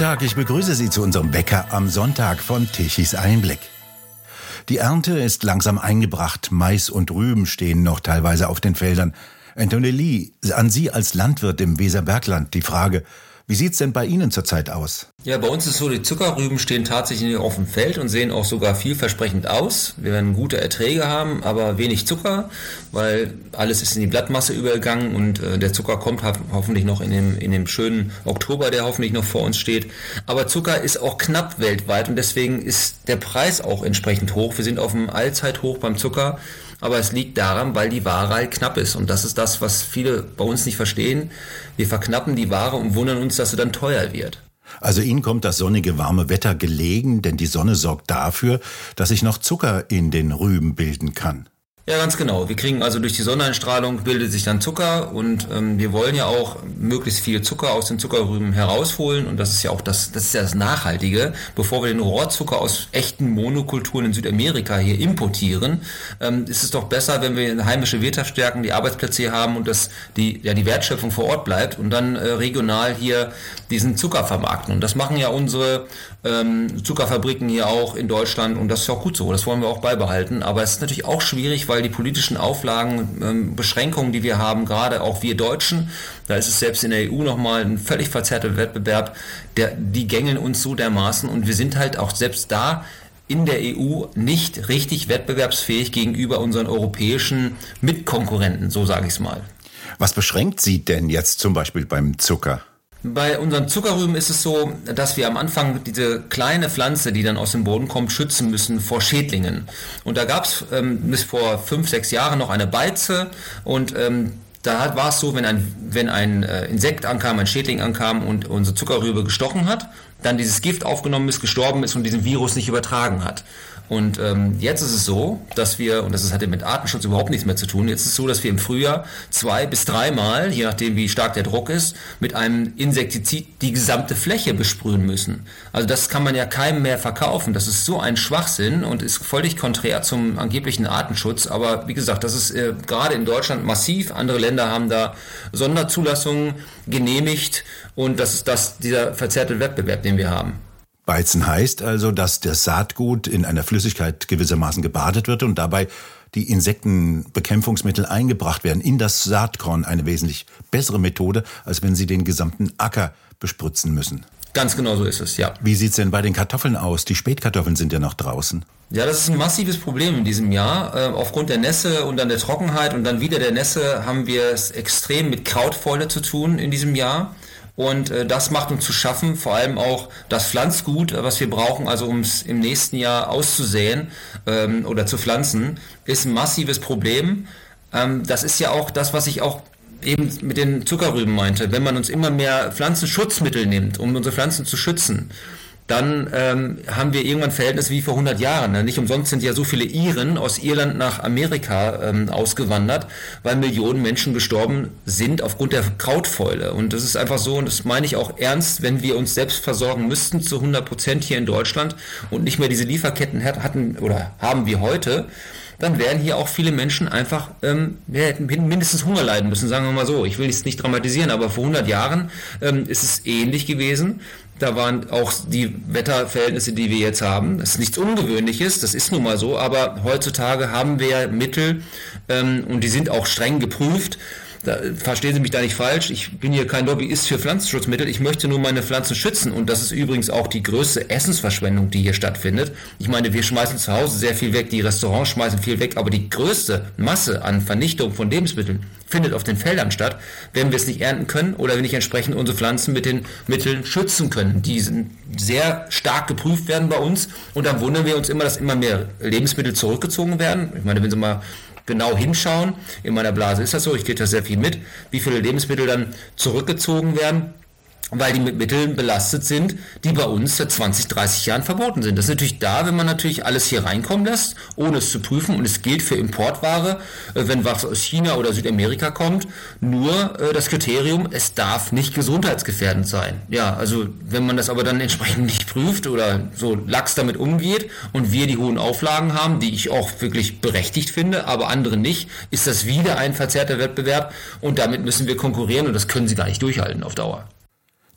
Tag, ich begrüße Sie zu unserem Bäcker am Sonntag von Tichys Einblick. Die Ernte ist langsam eingebracht, Mais und Rüben stehen noch teilweise auf den Feldern. Anthony Lee, an Sie als Landwirt im Weserbergland die Frage, wie sieht's denn bei Ihnen zurzeit aus? Ja, bei uns ist so, die Zuckerrüben stehen tatsächlich auf dem Feld und sehen auch sogar vielversprechend aus. Wir werden gute Erträge haben, aber wenig Zucker, weil alles ist in die Blattmasse übergegangen und äh, der Zucker kommt hoffentlich noch in dem, in dem schönen Oktober, der hoffentlich noch vor uns steht. Aber Zucker ist auch knapp weltweit und deswegen ist der Preis auch entsprechend hoch. Wir sind auf dem Allzeithoch beim Zucker aber es liegt daran, weil die Ware halt knapp ist. Und das ist das, was viele bei uns nicht verstehen. Wir verknappen die Ware und wundern uns, dass sie dann teuer wird. Also Ihnen kommt das sonnige, warme Wetter gelegen, denn die Sonne sorgt dafür, dass sich noch Zucker in den Rüben bilden kann. Ja, ganz genau. Wir kriegen also durch die Sonneneinstrahlung bildet sich dann Zucker und ähm, wir wollen ja auch möglichst viel Zucker aus den Zuckerrüben herausholen und das ist ja auch das, das ist ja das Nachhaltige. Bevor wir den Rohrzucker aus echten Monokulturen in Südamerika hier importieren, ähm, ist es doch besser, wenn wir eine heimische Wirtschaft stärken, die Arbeitsplätze hier haben und dass die, ja, die Wertschöpfung vor Ort bleibt und dann äh, regional hier diesen Zucker vermarkten. Und das machen ja unsere ähm, Zuckerfabriken hier auch in Deutschland und das ist auch gut so. Das wollen wir auch beibehalten. Aber es ist natürlich auch schwierig, weil die politischen Auflagen, ähm, Beschränkungen, die wir haben, gerade auch wir Deutschen, da ist es selbst in der EU nochmal ein völlig verzerrter Wettbewerb, der, die gängeln uns so dermaßen und wir sind halt auch selbst da in der EU nicht richtig wettbewerbsfähig gegenüber unseren europäischen Mitkonkurrenten, so sage ich es mal. Was beschränkt Sie denn jetzt zum Beispiel beim Zucker? Bei unseren Zuckerrüben ist es so, dass wir am Anfang diese kleine Pflanze, die dann aus dem Boden kommt, schützen müssen vor Schädlingen. Und da gab es ähm, bis vor fünf, sechs Jahren noch eine Beize und ähm, da war es so, wenn ein, wenn ein äh, Insekt ankam, ein Schädling ankam und unsere Zuckerrübe gestochen hat, dann dieses Gift aufgenommen ist, gestorben ist und diesen Virus nicht übertragen hat. Und ähm, jetzt ist es so, dass wir, und das hat ja mit Artenschutz überhaupt nichts mehr zu tun, jetzt ist es so, dass wir im Frühjahr zwei bis dreimal, je nachdem wie stark der Druck ist, mit einem Insektizid die gesamte Fläche besprühen müssen. Also das kann man ja keinem mehr verkaufen. Das ist so ein Schwachsinn und ist völlig konträr zum angeblichen Artenschutz. Aber wie gesagt, das ist äh, gerade in Deutschland massiv. Andere Länder haben da Sonderzulassungen genehmigt und das ist das, dieser verzerrte Wettbewerb, den wir haben. Beizen heißt also, dass das Saatgut in einer Flüssigkeit gewissermaßen gebadet wird und dabei die Insektenbekämpfungsmittel eingebracht werden in das Saatkorn. Eine wesentlich bessere Methode, als wenn Sie den gesamten Acker bespritzen müssen. Ganz genau so ist es, ja. Wie sieht's denn bei den Kartoffeln aus? Die Spätkartoffeln sind ja noch draußen. Ja, das ist ein massives Problem in diesem Jahr. Äh, aufgrund der Nässe und dann der Trockenheit und dann wieder der Nässe haben wir es extrem mit Krautfäule zu tun in diesem Jahr. Und äh, das macht uns zu schaffen, vor allem auch das Pflanzgut, äh, was wir brauchen, also um es im nächsten Jahr auszusäen ähm, oder zu pflanzen, ist ein massives Problem. Ähm, das ist ja auch das, was ich auch eben mit den Zuckerrüben meinte. Wenn man uns immer mehr Pflanzenschutzmittel nimmt, um unsere Pflanzen zu schützen, dann ähm, haben wir irgendwann Verhältnisse wie vor 100 Jahren. Ne? Nicht umsonst sind ja so viele Iren aus Irland nach Amerika ähm, ausgewandert, weil Millionen Menschen gestorben sind aufgrund der Krautfäule. Und das ist einfach so, und das meine ich auch ernst, wenn wir uns selbst versorgen müssten zu 100 Prozent hier in Deutschland und nicht mehr diese Lieferketten hatten oder haben wir heute, dann werden hier auch viele Menschen einfach ähm, mindestens Hunger leiden müssen, sagen wir mal so. Ich will es nicht dramatisieren, aber vor 100 Jahren ähm, ist es ähnlich gewesen. Da waren auch die Wetterverhältnisse, die wir jetzt haben. Das ist nichts Ungewöhnliches, das ist nun mal so, aber heutzutage haben wir Mittel ähm, und die sind auch streng geprüft da, verstehen Sie mich da nicht falsch, ich bin hier kein Lobbyist für Pflanzenschutzmittel, ich möchte nur meine Pflanzen schützen und das ist übrigens auch die größte Essensverschwendung, die hier stattfindet. Ich meine, wir schmeißen zu Hause sehr viel weg, die Restaurants schmeißen viel weg, aber die größte Masse an Vernichtung von Lebensmitteln findet auf den Feldern statt, wenn wir es nicht ernten können oder wenn nicht entsprechend unsere Pflanzen mit den Mitteln schützen können. Die sind sehr stark geprüft werden bei uns und dann wundern wir uns immer, dass immer mehr Lebensmittel zurückgezogen werden. Ich meine, wenn Sie mal genau hinschauen. In meiner Blase ist das so, ich kriege da sehr viel mit, wie viele Lebensmittel dann zurückgezogen werden weil die mit Mitteln belastet sind, die bei uns seit 20, 30 Jahren verboten sind. Das ist natürlich da, wenn man natürlich alles hier reinkommen lässt, ohne es zu prüfen. Und es gilt für Importware, äh, wenn was aus China oder Südamerika kommt, nur äh, das Kriterium, es darf nicht gesundheitsgefährdend sein. Ja, also wenn man das aber dann entsprechend nicht prüft oder so lax damit umgeht und wir die hohen Auflagen haben, die ich auch wirklich berechtigt finde, aber andere nicht, ist das wieder ein verzerrter Wettbewerb und damit müssen wir konkurrieren und das können sie gar nicht durchhalten auf Dauer.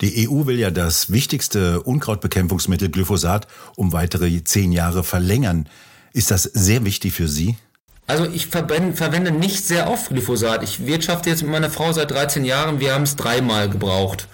Die EU will ja das wichtigste Unkrautbekämpfungsmittel Glyphosat um weitere zehn Jahre verlängern. Ist das sehr wichtig für Sie? Also ich verwende nicht sehr oft Glyphosat. Ich wirtschafte jetzt mit meiner Frau seit 13 Jahren. Wir haben es dreimal gebraucht.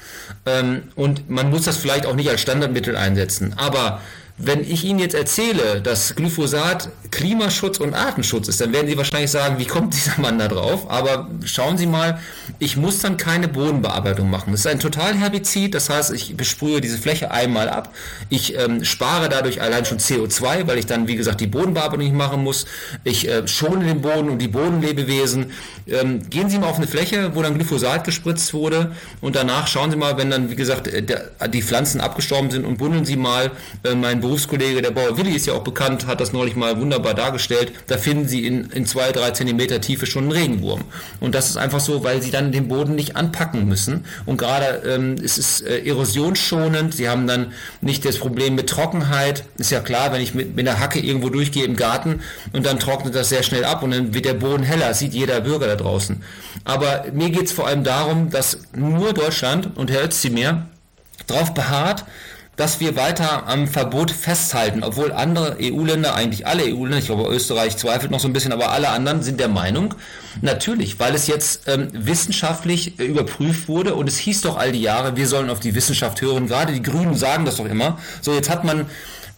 Ähm, und man muss das vielleicht auch nicht als Standardmittel einsetzen. Aber wenn ich Ihnen jetzt erzähle, dass Glyphosat Klimaschutz und Artenschutz ist, dann werden Sie wahrscheinlich sagen, wie kommt dieser Mann da drauf? Aber schauen Sie mal, ich muss dann keine Bodenbearbeitung machen. Das ist ein Totalherbizid, das heißt, ich besprühe diese Fläche einmal ab. Ich ähm, spare dadurch allein schon CO2, weil ich dann, wie gesagt, die Bodenbearbeitung nicht machen muss. Ich äh, schone den Boden und die Bodenlebewesen. Ähm, gehen Sie mal auf eine Fläche, wo dann Glyphosat gespritzt wurde und danach schauen Sie mal, wenn dann, wie gesagt, äh, der, die Pflanzen abgestorben sind und bundeln Sie mal äh, meinen Berufskollege, der Bauer Willi ist ja auch bekannt, hat das neulich mal wunderbar dargestellt. Da finden Sie in, in zwei, drei Zentimeter Tiefe schon einen Regenwurm. Und das ist einfach so, weil Sie dann den Boden nicht anpacken müssen. Und gerade ähm, es ist äh, erosionsschonend. Sie haben dann nicht das Problem mit Trockenheit. Ist ja klar, wenn ich mit, mit einer Hacke irgendwo durchgehe im Garten und dann trocknet das sehr schnell ab und dann wird der Boden heller. sieht jeder Bürger da draußen. Aber mir geht es vor allem darum, dass nur Deutschland und Herr Özdemir darauf beharrt, dass wir weiter am Verbot festhalten, obwohl andere EU-Länder, eigentlich alle EU-Länder, ich glaube Österreich zweifelt noch so ein bisschen, aber alle anderen sind der Meinung, natürlich, weil es jetzt ähm, wissenschaftlich äh, überprüft wurde und es hieß doch all die Jahre, wir sollen auf die Wissenschaft hören, gerade die Grünen sagen das doch immer. So, jetzt hat man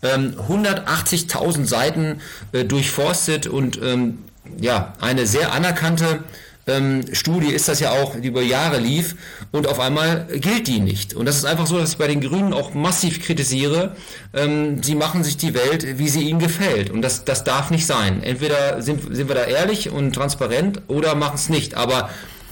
ähm, 180.000 Seiten äh, durchforstet und ähm, ja, eine sehr anerkannte ähm, Studie ist das ja auch, die über Jahre lief und auf einmal gilt die nicht. Und das ist einfach so, dass ich bei den Grünen auch massiv kritisiere. Ähm, sie machen sich die Welt, wie sie ihnen gefällt. Und das, das darf nicht sein. Entweder sind, sind wir da ehrlich und transparent oder machen es nicht. Aber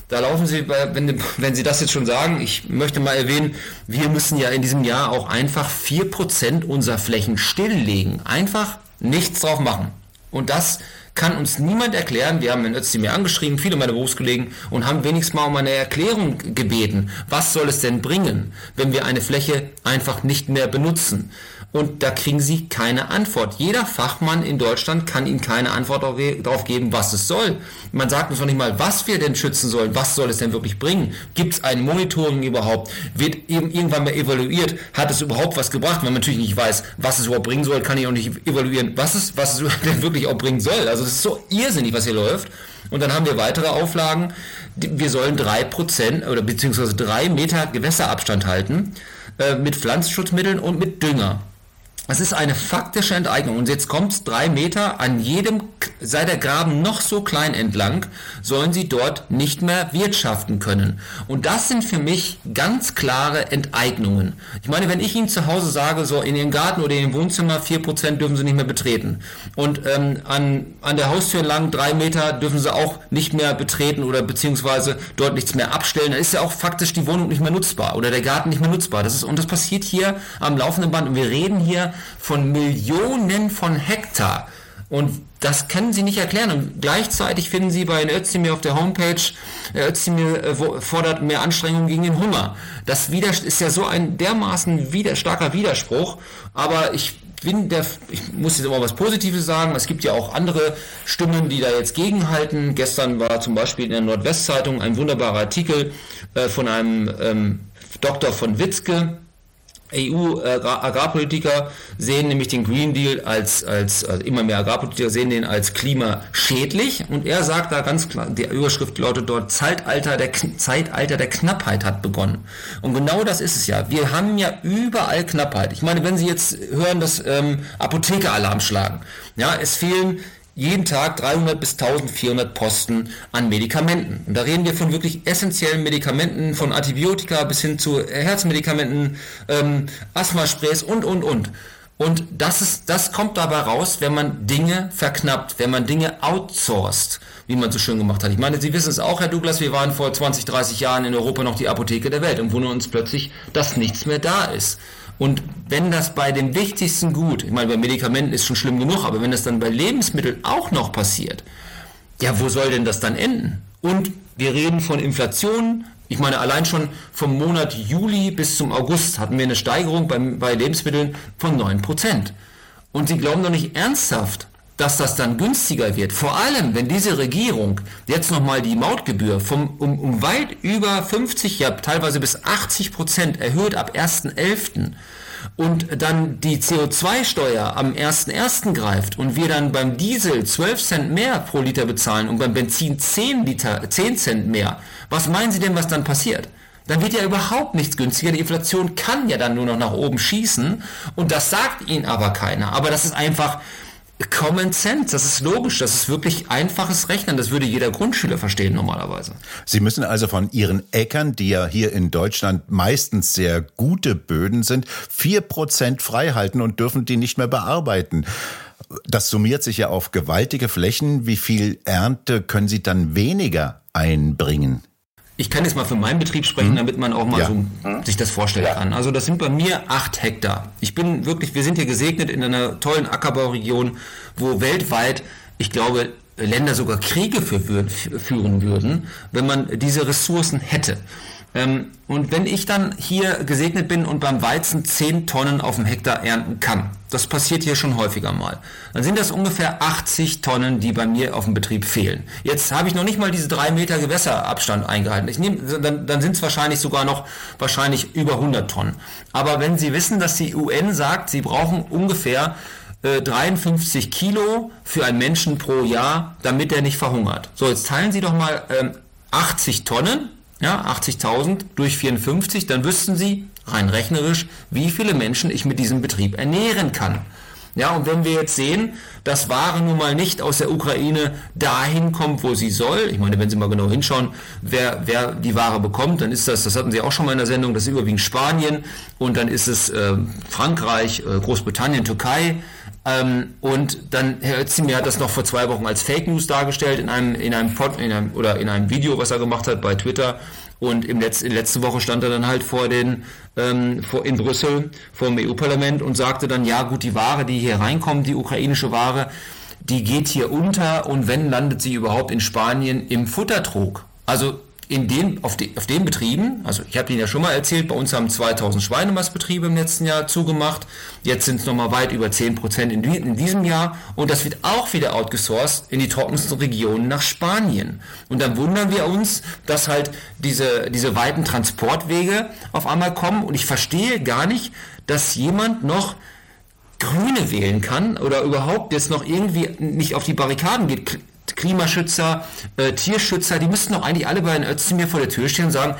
da laufen Sie, wenn, wenn Sie das jetzt schon sagen, ich möchte mal erwähnen, wir müssen ja in diesem Jahr auch einfach 4% unserer Flächen stilllegen. Einfach nichts drauf machen. Und das kann uns niemand erklären. Wir haben in Özdemir angeschrieben, viele meiner Berufskollegen, und haben wenigstens mal um eine Erklärung gebeten. Was soll es denn bringen, wenn wir eine Fläche einfach nicht mehr benutzen? Und da kriegen sie keine Antwort. Jeder Fachmann in Deutschland kann ihnen keine Antwort darauf geben, was es soll. Man sagt uns noch nicht mal, was wir denn schützen sollen, was soll es denn wirklich bringen? Gibt es ein Monitoring überhaupt? Wird irgendwann mal evaluiert? Hat es überhaupt was gebracht? Wenn man natürlich nicht weiß, was es überhaupt bringen soll, kann ich auch nicht evaluieren, was es, was es denn wirklich auch bringen soll. Also es ist so irrsinnig, was hier läuft. Und dann haben wir weitere Auflagen. Wir sollen drei Prozent oder beziehungsweise drei Meter Gewässerabstand halten äh, mit Pflanzenschutzmitteln und mit Dünger. Es ist eine faktische Enteignung. Und jetzt kommt drei Meter an jedem, sei der Graben noch so klein entlang, sollen sie dort nicht mehr wirtschaften können. Und das sind für mich ganz klare Enteignungen. Ich meine, wenn ich Ihnen zu Hause sage, so in Ihrem Garten oder in Ihrem Wohnzimmer, vier Prozent dürfen Sie nicht mehr betreten. Und ähm, an, an der Haustür lang drei Meter dürfen Sie auch nicht mehr betreten oder beziehungsweise dort nichts mehr abstellen. Dann ist ja auch faktisch die Wohnung nicht mehr nutzbar oder der Garten nicht mehr nutzbar. Das ist, und das passiert hier am laufenden Band. Und wir reden hier von Millionen von Hektar. Und das können sie nicht erklären. Und gleichzeitig finden sie bei Özdemir auf der Homepage, Özdemir äh, fordert mehr Anstrengungen gegen den Hunger. Das ist ja so ein dermaßen wieder, starker Widerspruch. Aber ich bin der, ich muss jetzt immer was Positives sagen. Es gibt ja auch andere Stimmen, die da jetzt gegenhalten. Gestern war zum Beispiel in der Nordwestzeitung ein wunderbarer Artikel äh, von einem ähm, Doktor von Witzke, EU-Agrarpolitiker sehen nämlich den Green Deal als, als also immer mehr Agrarpolitiker sehen den als klimaschädlich und er sagt da ganz klar, die Überschrift lautet dort, Zeitalter der, Zeitalter der Knappheit hat begonnen. Und genau das ist es ja. Wir haben ja überall Knappheit. Ich meine, wenn Sie jetzt hören, dass ähm, Apotheker Alarm schlagen, ja, es fehlen jeden Tag 300 bis 1400 Posten an Medikamenten. Und da reden wir von wirklich essentiellen Medikamenten, von Antibiotika bis hin zu Herzmedikamenten, ähm, Asthmasprays und, und, und. Und das, ist, das kommt dabei raus, wenn man Dinge verknappt, wenn man Dinge outsourced, wie man so schön gemacht hat. Ich meine, Sie wissen es auch, Herr Douglas, wir waren vor 20, 30 Jahren in Europa noch die Apotheke der Welt und wundern uns plötzlich, dass nichts mehr da ist. Und wenn das bei dem wichtigsten Gut, ich meine, bei Medikamenten ist schon schlimm genug, aber wenn das dann bei Lebensmitteln auch noch passiert, ja, wo soll denn das dann enden? Und wir reden von Inflation. Ich meine, allein schon vom Monat Juli bis zum August hatten wir eine Steigerung bei, bei Lebensmitteln von 9%. Und Sie glauben doch nicht ernsthaft, dass das dann günstiger wird. Vor allem, wenn diese Regierung jetzt nochmal die Mautgebühr vom, um, um weit über 50, ja teilweise bis 80 Prozent erhöht ab 1.11. und dann die CO2-Steuer am 1.1. greift und wir dann beim Diesel 12 Cent mehr pro Liter bezahlen und beim Benzin 10, Liter, 10 Cent mehr, was meinen Sie denn, was dann passiert? dann wird ja überhaupt nichts günstiger. Die Inflation kann ja dann nur noch nach oben schießen und das sagt Ihnen aber keiner. Aber das ist einfach Common Sense, das ist logisch, das ist wirklich einfaches Rechnen, das würde jeder Grundschüler verstehen normalerweise. Sie müssen also von Ihren Äckern, die ja hier in Deutschland meistens sehr gute Böden sind, vier Prozent freihalten und dürfen die nicht mehr bearbeiten. Das summiert sich ja auf gewaltige Flächen. Wie viel Ernte können Sie dann weniger einbringen? Ich kann jetzt mal für meinen Betrieb sprechen, hm? damit man auch mal ja. so sich das vorstellen ja. kann. Also das sind bei mir acht Hektar. Ich bin wirklich, wir sind hier gesegnet in einer tollen Ackerbauregion, wo weltweit, ich glaube, Länder sogar Kriege für, führen würden, wenn man diese Ressourcen hätte. Ähm, und wenn ich dann hier gesegnet bin und beim Weizen 10 Tonnen auf dem Hektar ernten kann, das passiert hier schon häufiger mal, dann sind das ungefähr 80 Tonnen, die bei mir auf dem Betrieb fehlen. Jetzt habe ich noch nicht mal diese 3 Meter Gewässerabstand eingehalten. Ich nehm, dann, dann sind es wahrscheinlich sogar noch wahrscheinlich über 100 Tonnen. Aber wenn Sie wissen, dass die UN sagt, Sie brauchen ungefähr 53 äh, Kilo für einen Menschen pro Jahr, damit er nicht verhungert. So, jetzt teilen Sie doch mal ähm, 80 Tonnen ja, 80.000 durch 54, dann wüssten Sie rein rechnerisch, wie viele Menschen ich mit diesem Betrieb ernähren kann. Ja, und wenn wir jetzt sehen, dass Ware nun mal nicht aus der Ukraine dahin kommt, wo sie soll, ich meine, wenn Sie mal genau hinschauen, wer, wer die Ware bekommt, dann ist das, das hatten Sie auch schon mal in der Sendung, das ist überwiegend Spanien und dann ist es äh, Frankreich, äh, Großbritannien, Türkei, ähm, und dann, Herr Özdemir hat das noch vor zwei Wochen als Fake News dargestellt in einem, in einem, Pod, in einem, oder in einem Video, was er gemacht hat bei Twitter. Und im Letz-, in letzte Woche stand er dann halt vor den, ähm, vor, in Brüssel vor dem EU-Parlament und sagte dann, ja gut, die Ware, die hier reinkommt, die ukrainische Ware, die geht hier unter und wenn landet sie überhaupt in Spanien im Futtertrog. Also in den, auf, die, auf den Betrieben, also ich habe Ihnen ja schon mal erzählt, bei uns haben 2000 Schweinemastbetriebe im letzten Jahr zugemacht, jetzt sind es nochmal weit über 10 Prozent in, in, diesem Jahr und das wird auch wieder outgesourced in die trockensten Regionen nach Spanien. Und dann wundern wir uns, dass halt diese, diese weiten Transportwege auf einmal kommen und ich verstehe gar nicht, dass jemand noch Grüne wählen kann oder überhaupt jetzt noch irgendwie nicht auf die Barrikaden geht. Klimaschützer, äh, Tierschützer, die müssten doch eigentlich alle bei den Özdemir vor der Tür stehen und sagen,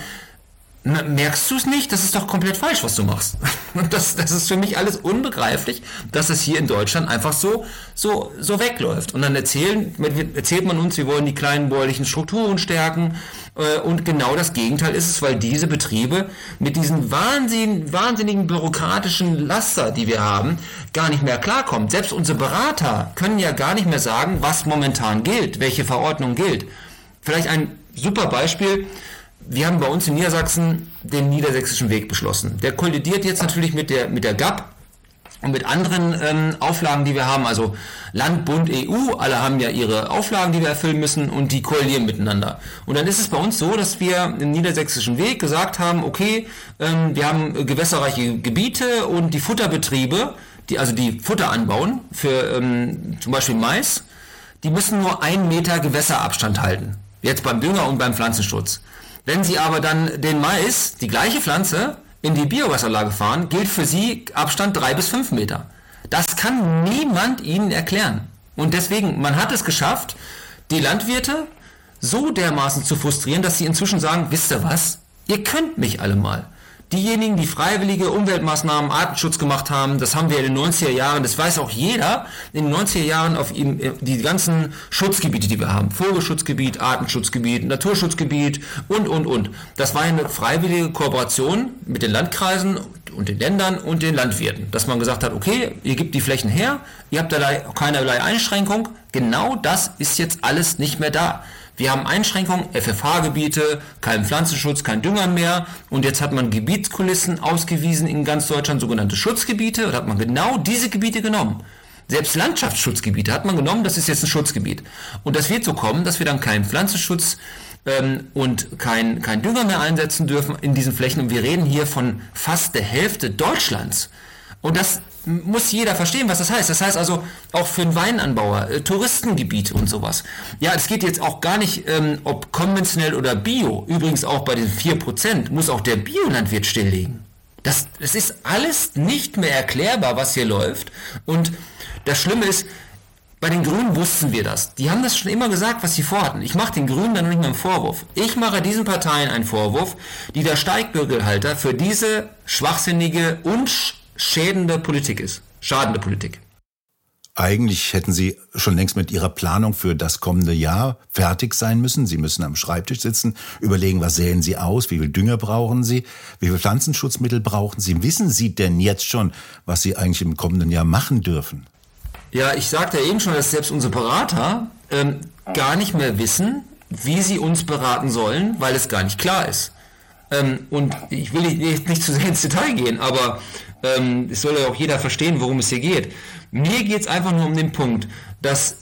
merkst du es nicht? Das ist doch komplett falsch, was du machst. Das, das ist für mich alles unbegreiflich, dass es hier in Deutschland einfach so, so, so wegläuft. Und dann erzählen, erzählt man uns, wir wollen die kleinen bäuerlichen Strukturen stärken. Äh, und genau das Gegenteil ist es, weil diese Betriebe mit diesen wahnsinnigen, wahnsinnigen bürokratischen Laster, die wir haben, gar nicht mehr klarkommen. Selbst unsere Berater können ja gar nicht mehr sagen, was momentan gilt, welche Verordnung gilt. Vielleicht ein super Beispiel wir haben bei uns in Niedersachsen den niedersächsischen Weg beschlossen. Der kollidiert jetzt natürlich mit der, mit der GAP und mit anderen ähm, Auflagen, die wir haben. Also Land, Bund, EU, alle haben ja ihre Auflagen, die wir erfüllen müssen und die koalieren miteinander. Und dann ist es bei uns so, dass wir im niedersächsischen Weg gesagt haben, okay, ähm, wir haben gewässerreiche Gebiete und die Futterbetriebe, die also die Futter anbauen für ähm, zum Beispiel Mais, die müssen nur einen Meter Gewässerabstand halten. Jetzt beim Dünger und beim Pflanzenschutz. Wenn Sie aber dann den Mais, die gleiche Pflanze, in die Biowasserlage fahren, gilt für Sie Abstand 3 bis 5 Meter. Das kann niemand Ihnen erklären. Und deswegen, man hat es geschafft, die Landwirte so dermaßen zu frustrieren, dass sie inzwischen sagen, wisst ihr was, ihr könnt mich alle mal. Diejenigen, die freiwillige Umweltmaßnahmen, Artenschutz gemacht haben, das haben wir in den 90er Jahren, das weiß auch jeder, in den 90er Jahren auf ihm, äh, die ganzen Schutzgebiete, die wir haben, Vogelschutzgebiet, Artenschutzgebiet, Naturschutzgebiet und, und, und. Das war eine freiwillige Kooperation mit den Landkreisen und den Ländern und den Landwirten, dass man gesagt hat, okay, ihr gebt die Flächen her, ihr habt da keinerlei Einschränkung, genau das ist jetzt alles nicht mehr da. Wir haben Einschränkungen, FFH-Gebiete, kein Pflanzenschutz, kein Dünger mehr. Und jetzt hat man Gebietskulissen ausgewiesen in ganz Deutschland, sogenannte Schutzgebiete. Und hat man genau diese Gebiete genommen. Selbst Landschaftsschutzgebiete hat man genommen, das ist jetzt ein Schutzgebiet. Und das wird so kommen, dass wir dann keinen Pflanzenschutz ähm, und kein, kein Dünger mehr einsetzen dürfen in diesen Flächen. Und wir reden hier von fast der Hälfte Deutschlands. Und das muss jeder verstehen, was das heißt. Das heißt also auch für einen Weinanbauer, äh, Touristengebiete und sowas. Ja, es geht jetzt auch gar nicht, ähm, ob konventionell oder bio. Übrigens auch bei den 4% muss auch der Biolandwirt stilllegen. Das, das ist alles nicht mehr erklärbar, was hier läuft. Und das Schlimme ist, bei den Grünen wussten wir das. Die haben das schon immer gesagt, was sie vorhatten. Ich mache den Grünen dann nicht mehr einen Vorwurf. Ich mache diesen Parteien einen Vorwurf, die der Steigbürgelhalter für diese schwachsinnige und schädende Politik ist. Schadende Politik. Eigentlich hätten Sie schon längst mit Ihrer Planung für das kommende Jahr fertig sein müssen. Sie müssen am Schreibtisch sitzen, überlegen, was säen Sie aus, wie viel Dünger brauchen Sie, wie viel Pflanzenschutzmittel brauchen Sie. Wissen Sie denn jetzt schon, was Sie eigentlich im kommenden Jahr machen dürfen? Ja, ich sagte ja eben schon, dass selbst unsere Berater ähm, gar nicht mehr wissen, wie sie uns beraten sollen, weil es gar nicht klar ist. Ähm, und ich will nicht, nicht, zu sehr ins Detail gehen, aber ähm, es soll ja auch jeder verstehen, worum es hier geht. Mir geht es einfach nur um den Punkt, dass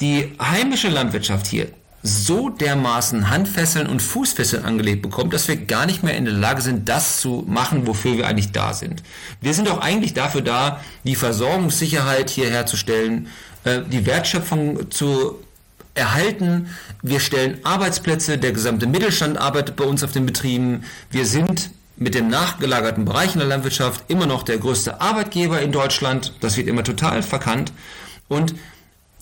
die heimische Landwirtschaft hier so dermaßen Handfesseln und Fußfesseln angelegt bekommt, dass wir gar nicht mehr in der Lage sind, das zu machen, wofür wir eigentlich da sind. Wir sind doch eigentlich dafür da, die Versorgungssicherheit hier herzustellen, äh, die Wertschöpfung zu erhalten. Wir stellen Arbeitsplätze, der gesamte Mittelstand arbeitet bei uns auf den Betrieben. Wir sind mit dem nachgelagerten Bereich in der Landwirtschaft immer noch der größte Arbeitgeber in Deutschland. Das wird immer total verkannt. Und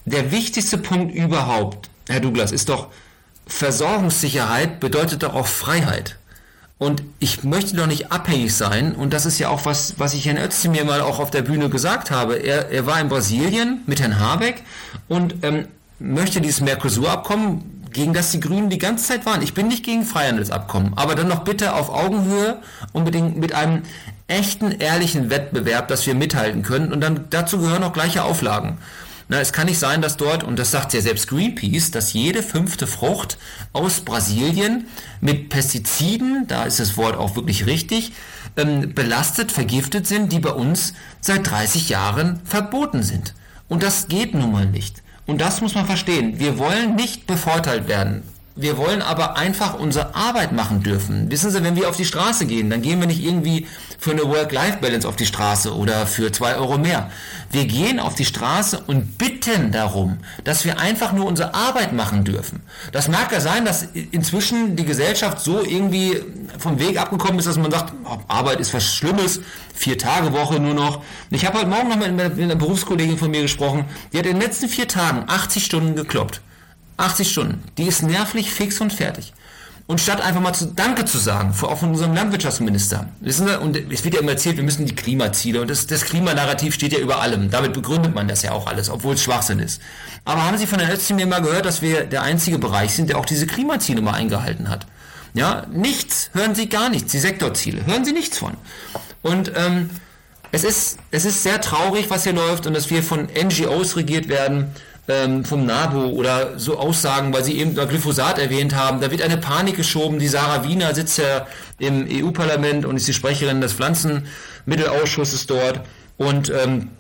der wichtigste Punkt überhaupt Herr Douglas, ist doch Versorgungssicherheit bedeutet doch auch Freiheit. Und ich möchte doch nicht abhängig sein. Und das ist ja auch was, was ich Herrn Özdemir mal auch auf der Bühne gesagt habe. Er, er war in Brasilien mit Herrn Habeck und ähm, möchte dieses Mercosur-Abkommen, gegen das die Grünen die ganze Zeit waren. Ich bin nicht gegen Freihandelsabkommen, aber dann noch bitte auf Augenhöhe unbedingt mit einem echten, ehrlichen Wettbewerb, dass wir mithalten können. Und dann dazu gehören auch gleiche Auflagen. Na, es kann nicht sein, dass dort, und das sagt ja selbst Greenpeace, dass jede fünfte Frucht aus Brasilien mit Pestiziden, da ist das Wort auch wirklich richtig, ähm, belastet, vergiftet sind, die bei uns seit 30 Jahren verboten sind. Und das geht nun mal nicht. Und das muss man verstehen. Wir wollen nicht bevorteilt werden. Wir wollen aber einfach unsere Arbeit machen dürfen. Wissen Sie, wenn wir auf die Straße gehen, dann gehen wir nicht irgendwie für eine Work-Life-Balance auf die Straße oder für zwei Euro mehr. Wir gehen auf die Straße und bitten darum, dass wir einfach nur unsere Arbeit machen dürfen. Das mag ja sein, dass inzwischen die Gesellschaft so irgendwie vom Weg abgekommen ist, dass man sagt, Arbeit ist was Schlimmes, vier Tage Woche nur noch. Ich habe heute Morgen noch mit einer Berufskollegin von mir gesprochen, die hat in den letzten vier Tagen 80 Stunden gekloppt. 80 Stunden. Die ist nervlich fix und fertig. Und statt einfach mal zu Danke zu sagen, auch von unserem Landwirtschaftsminister, wissen Sie, und es wird ja immer erzählt, wir müssen die Klimaziele, und das, das Klimanarrativ steht ja über allem. Damit begründet man das ja auch alles, obwohl es Schwachsinn ist. Aber haben Sie von der Özdemir mal gehört, dass wir der einzige Bereich sind, der auch diese Klimaziele mal eingehalten hat? Ja, nichts, hören Sie gar nichts, die Sektorziele, hören Sie nichts von. Und ähm, es, ist, es ist sehr traurig, was hier läuft und dass wir von NGOs regiert werden, ähm, vom NABU oder so Aussagen, weil Sie eben Glyphosat erwähnt haben. Da wird eine Panik geschoben. Die Sarah Wiener sitzt ja im EU-Parlament und ist die Sprecherin des Pflanzenmittelausschusses dort. Und ähm,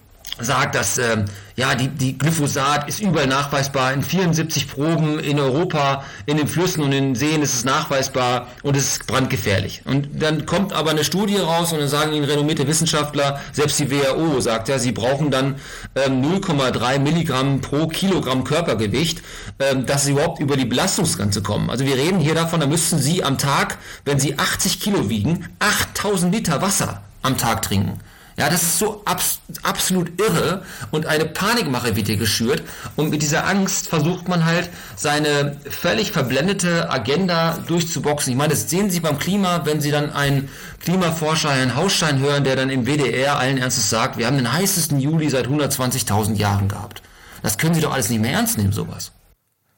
sagt, dass äh, ja die, die Glyphosat ist überall nachweisbar in 74 Proben in Europa, in den Flüssen und in den Seen ist es nachweisbar und es ist brandgefährlich. Und dann kommt aber eine Studie raus und dann sagen ihnen renommierte Wissenschaftler, selbst die WHO sagt ja, sie brauchen dann ähm, 0,3 Milligramm pro Kilogramm Körpergewicht, ähm, dass sie überhaupt über die Belastungsgrenze kommen. Also wir reden hier davon, da müssten sie am Tag, wenn sie 80 Kilo wiegen, 8000 Liter Wasser am Tag trinken. Ja, das ist so abs absolut irre und eine Panikmache wird hier geschürt und mit dieser Angst versucht man halt seine völlig verblendete Agenda durchzuboxen. Ich meine, das sehen Sie beim Klima, wenn Sie dann einen Klimaforscher, Herrn Hausstein hören, der dann im WDR allen Ernstes sagt, wir haben den heißesten Juli seit 120.000 Jahren gehabt. Das können Sie doch alles nicht mehr ernst nehmen, sowas.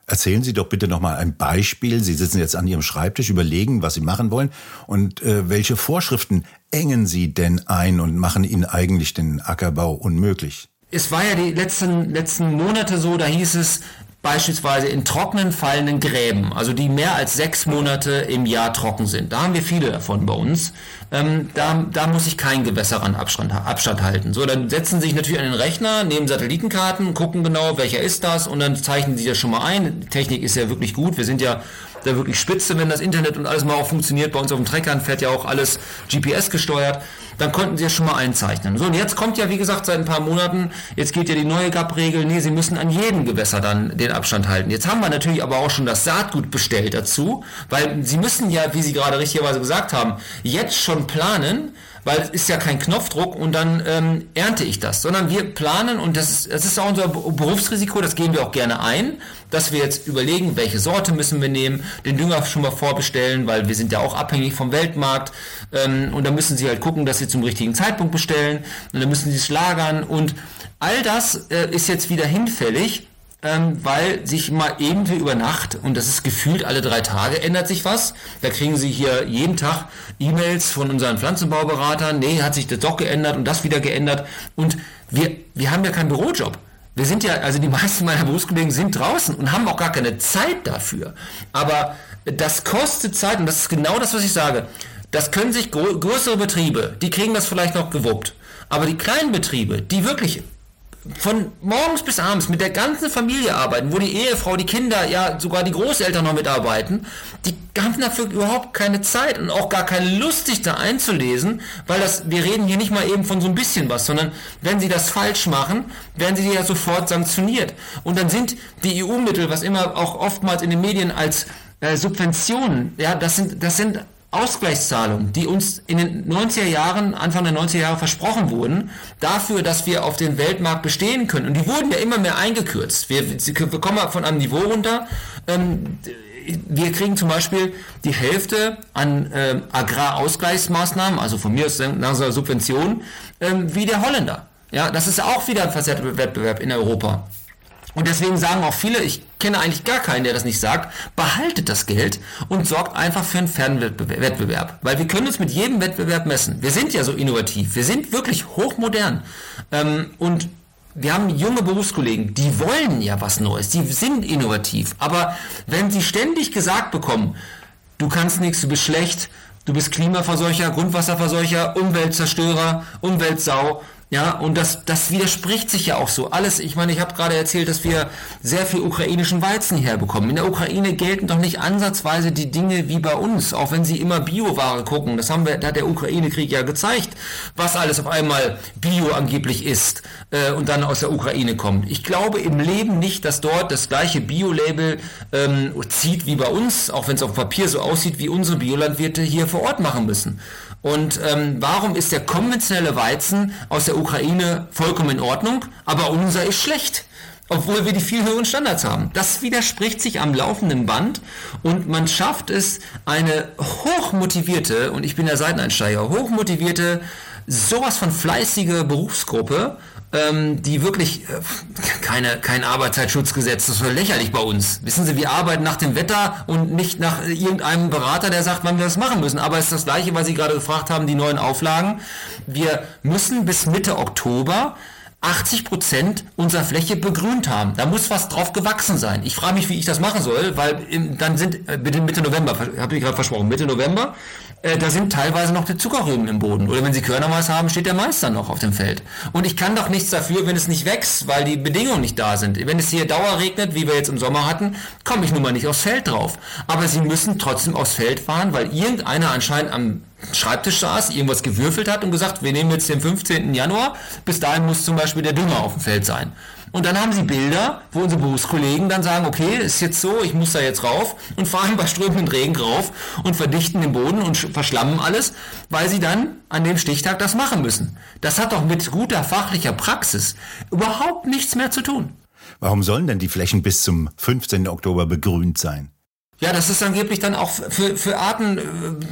Erzählen Sie doch bitte nochmal ein Beispiel. Sie sitzen jetzt an Ihrem Schreibtisch, überlegen, was Sie machen wollen und äh, welche Vorschriften engen Sie denn ein und machen Ihnen eigentlich den Ackerbau unmöglich? Es war ja die letzten, letzten Monate so, da hieß es, beispielsweise in trockenen fallenden Gräben, also die mehr als sechs Monate im Jahr trocken sind. Da haben wir viele davon bei uns. Ähm, da, da muss ich keinen Gewässerrand Abstand, Abstand halten. So, dann setzen Sie sich natürlich an den Rechner, nehmen Satellitenkarten, gucken genau, welcher ist das und dann zeichnen Sie das schon mal ein. Technik ist ja wirklich gut. Wir sind ja da wirklich spitze, wenn das Internet und alles mal auch funktioniert. Bei uns auf dem Treckern fährt ja auch alles GPS gesteuert. Dann konnten sie ja schon mal einzeichnen. So, und jetzt kommt ja, wie gesagt, seit ein paar Monaten, jetzt geht ja die neue GAP-Regel, nee, sie müssen an jedem Gewässer dann den Abstand halten. Jetzt haben wir natürlich aber auch schon das Saatgut bestellt dazu, weil sie müssen ja, wie Sie gerade richtigerweise gesagt haben, jetzt schon planen, weil es ist ja kein Knopfdruck und dann ähm, ernte ich das, sondern wir planen und das ist, das ist auch unser Berufsrisiko, das gehen wir auch gerne ein, dass wir jetzt überlegen, welche Sorte müssen wir nehmen, den Dünger schon mal vorbestellen, weil wir sind ja auch abhängig vom Weltmarkt ähm, und da müssen sie halt gucken, dass sie zum richtigen Zeitpunkt bestellen und dann müssen sie es lagern und all das äh, ist jetzt wieder hinfällig ähm, weil sich mal irgendwie über Nacht, und das ist gefühlt alle drei Tage, ändert sich was. Da kriegen Sie hier jeden Tag E-Mails von unseren Pflanzenbauberatern, nee, hat sich das doch geändert und das wieder geändert. Und wir, wir haben ja keinen Bürojob. Wir sind ja, also die meisten meiner Berufskollegen sind draußen und haben auch gar keine Zeit dafür. Aber das kostet Zeit und das ist genau das, was ich sage. Das können sich größere Betriebe, die kriegen das vielleicht noch gewuppt. Aber die kleinen Betriebe, die wirklich von morgens bis abends mit der ganzen Familie arbeiten, wo die Ehefrau, die Kinder, ja sogar die Großeltern noch mitarbeiten, die haben dafür überhaupt keine Zeit und auch gar keine Lust, sich da einzulesen, weil das, wir reden hier nicht mal eben von so ein bisschen was, sondern wenn sie das falsch machen, werden sie ja sofort sanktioniert. Und dann sind die EU-Mittel, was immer auch oftmals in den Medien als äh, Subventionen, ja, das sind, das sind Ausgleichszahlungen, die uns in den 90er Jahren, Anfang der 90er Jahre versprochen wurden, dafür, dass wir auf dem Weltmarkt bestehen können. Und die wurden ja immer mehr eingekürzt. Wir, wir kommen von einem Niveau runter. Ähm, wir kriegen zum Beispiel die Hälfte an äh, Agrarausgleichsmaßnahmen, also von mir aus nach so Subvention, ähm, wie der Holländer. Ja, das ist auch wieder ein verzerrter Wettbewerb in Europa. Und deswegen sagen auch viele, ich kenne eigentlich gar keinen, der das nicht sagt, behaltet das Geld und sorgt einfach für einen Fernwettbewerb. Weil wir können uns mit jedem Wettbewerb messen. Wir sind ja so innovativ, wir sind wirklich hochmodern. Ähm, und wir haben junge Berufskollegen, die wollen ja was Neues, die sind innovativ. Aber wenn sie ständig gesagt bekommen, du kannst nichts, du bist schlecht, du bist Klimaverseucher, Grundwasserverseucher, Umweltzerstörer, Umweltsau, ja, und das, das widerspricht sich ja auch so. Alles, ich meine, ich habe gerade erzählt, dass wir sehr viel ukrainischen Weizen herbekommen. In der Ukraine gelten doch nicht ansatzweise die Dinge wie bei uns, auch wenn sie immer Bioware gucken. Das haben wir, da hat der Ukraine-Krieg ja gezeigt, was alles auf einmal Bio angeblich ist äh, und dann aus der Ukraine kommt. Ich glaube im Leben nicht, dass dort das gleiche Bio-Label ähm, zieht wie bei uns, auch wenn es auf Papier so aussieht, wie unsere Biolandwirte hier vor Ort machen müssen. Und ähm, warum ist der konventionelle Weizen aus der Ukraine vollkommen in Ordnung, aber unser ist schlecht? obwohl wir die viel höheren Standards haben. Das widerspricht sich am laufenden Band und man schafft es, eine hochmotivierte, und ich bin der Seiteneinsteiger, hochmotivierte, sowas von fleißige Berufsgruppe ähm, die wirklich äh, keine, kein Arbeitszeitschutzgesetz, das ist lächerlich bei uns. Wissen Sie, wir arbeiten nach dem Wetter und nicht nach irgendeinem Berater, der sagt, wann wir das machen müssen. Aber es ist das Gleiche, was Sie gerade gefragt haben, die neuen Auflagen. Wir müssen bis Mitte Oktober 80 Prozent unserer Fläche begrünt haben. Da muss was drauf gewachsen sein. Ich frage mich, wie ich das machen soll, weil im, dann sind, äh, Mitte November, habe ich gerade versprochen, Mitte November, äh, da sind teilweise noch die Zuckerrüben im Boden. Oder wenn Sie Körnermais haben, steht der Meister noch auf dem Feld. Und ich kann doch nichts dafür, wenn es nicht wächst, weil die Bedingungen nicht da sind. Wenn es hier dauerregnet, wie wir jetzt im Sommer hatten, komme ich nun mal nicht aufs Feld drauf. Aber Sie müssen trotzdem aufs Feld fahren, weil irgendeiner anscheinend am Schreibtisch saß, irgendwas gewürfelt hat und gesagt, wir nehmen jetzt den 15. Januar, bis dahin muss zum Beispiel der Dünger auf dem Feld sein. Und dann haben sie Bilder, wo unsere Berufskollegen dann sagen, okay, ist jetzt so, ich muss da jetzt rauf und fahren bei strömenden Regen rauf und verdichten den Boden und verschlammen alles, weil sie dann an dem Stichtag das machen müssen. Das hat doch mit guter fachlicher Praxis überhaupt nichts mehr zu tun. Warum sollen denn die Flächen bis zum 15. Oktober begrünt sein? Ja, das ist angeblich dann auch für, für Arten äh,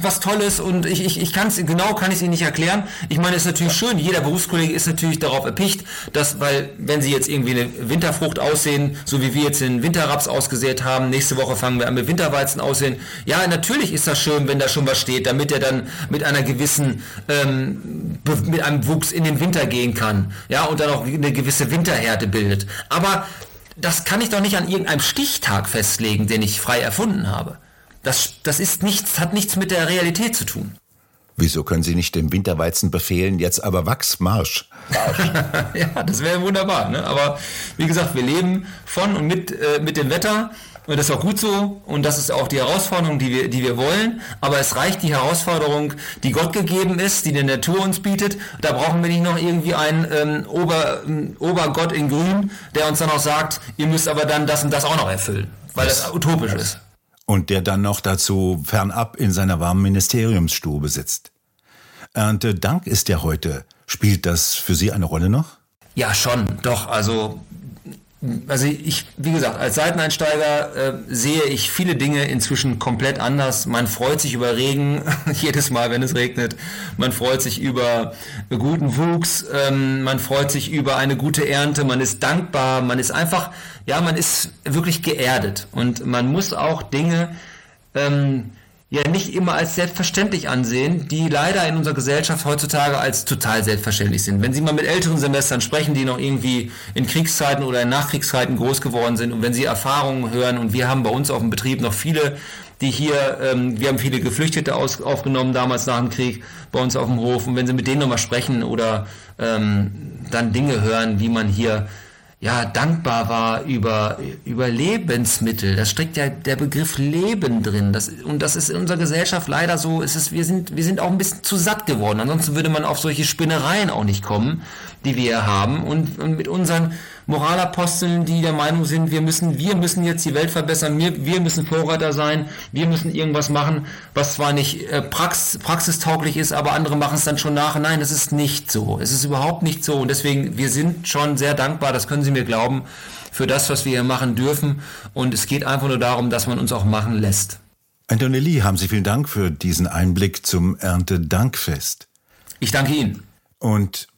was Tolles und ich, ich, ich kann es, genau kann ich es Ihnen nicht erklären. Ich meine, es ist natürlich schön, jeder Berufskollege ist natürlich darauf erpicht, dass, weil wenn Sie jetzt irgendwie eine Winterfrucht aussehen, so wie wir jetzt den Winterraps ausgesät haben, nächste Woche fangen wir an mit Winterweizen aussehen. Ja, natürlich ist das schön, wenn da schon was steht, damit er dann mit einer gewissen, ähm, mit einem Wuchs in den Winter gehen kann. Ja, und dann auch eine gewisse Winterhärte bildet. Aber das kann ich doch nicht an irgendeinem Stichtag festlegen, den ich frei erfunden habe. Das, das ist nichts, hat nichts mit der Realität zu tun. Wieso können Sie nicht dem Winterweizen befehlen, jetzt aber Wachsmarsch? ja, das wäre wunderbar. Ne? Aber wie gesagt, wir leben von und mit, äh, mit dem Wetter Und das ist auch gut so und das ist auch die Herausforderung, die wir, die wir wollen. Aber es reicht die Herausforderung, die Gott gegeben ist, die die Natur uns bietet. Da brauchen wir nicht noch irgendwie einen ähm, Ober, ähm, Obergott in Grün, der uns dann auch sagt, ihr müsst aber dann das und das auch noch erfüllen, weil das, das utopisch ist. Und der dann noch dazu fernab in seiner warmen Ministeriumsstube sitzt. Ernte Dank ist ja heute. Spielt das für Sie eine Rolle noch? Ja, schon, doch. Also also ich, wie gesagt, als Seiteneinsteiger äh, sehe ich viele Dinge inzwischen komplett anders. Man freut sich über Regen jedes Mal, wenn es regnet. Man freut sich über guten Wuchs. Ähm, man freut sich über eine gute Ernte. Man ist dankbar. Man ist einfach, ja, man ist wirklich geerdet. Und man muss auch Dinge ähm, ja nicht immer als selbstverständlich ansehen, die leider in unserer Gesellschaft heutzutage als total selbstverständlich sind. Wenn Sie mal mit älteren Semestern sprechen, die noch irgendwie in Kriegszeiten oder in Nachkriegszeiten groß geworden sind und wenn Sie Erfahrungen hören und wir haben bei uns auf dem Betrieb noch viele, die hier, ähm, wir haben viele Geflüchtete aus, aufgenommen damals nach dem Krieg bei uns auf dem Hof und wenn Sie mit denen nochmal sprechen oder ähm, dann Dinge hören, wie man hier ja, dankbar war über, über Lebensmittel. Da steckt ja der Begriff Leben drin. Das, und das ist in unserer Gesellschaft leider so, ist es, wir, sind, wir sind auch ein bisschen zu satt geworden. Ansonsten würde man auf solche Spinnereien auch nicht kommen, die wir haben. Und, und mit unseren Moralaposteln, die der Meinung sind, wir müssen, wir müssen jetzt die Welt verbessern, wir, wir müssen Vorreiter sein, wir müssen irgendwas machen, was zwar nicht äh, prax, praxistauglich ist, aber andere machen es dann schon nach. Nein, das ist nicht so. Es ist überhaupt nicht so. Und deswegen, wir sind schon sehr dankbar, das können Sie mir glauben, für das, was wir hier machen dürfen. Und es geht einfach nur darum, dass man uns auch machen lässt. Anthony Lee, haben Sie vielen Dank für diesen Einblick zum Erntedankfest. Ich danke Ihnen. Und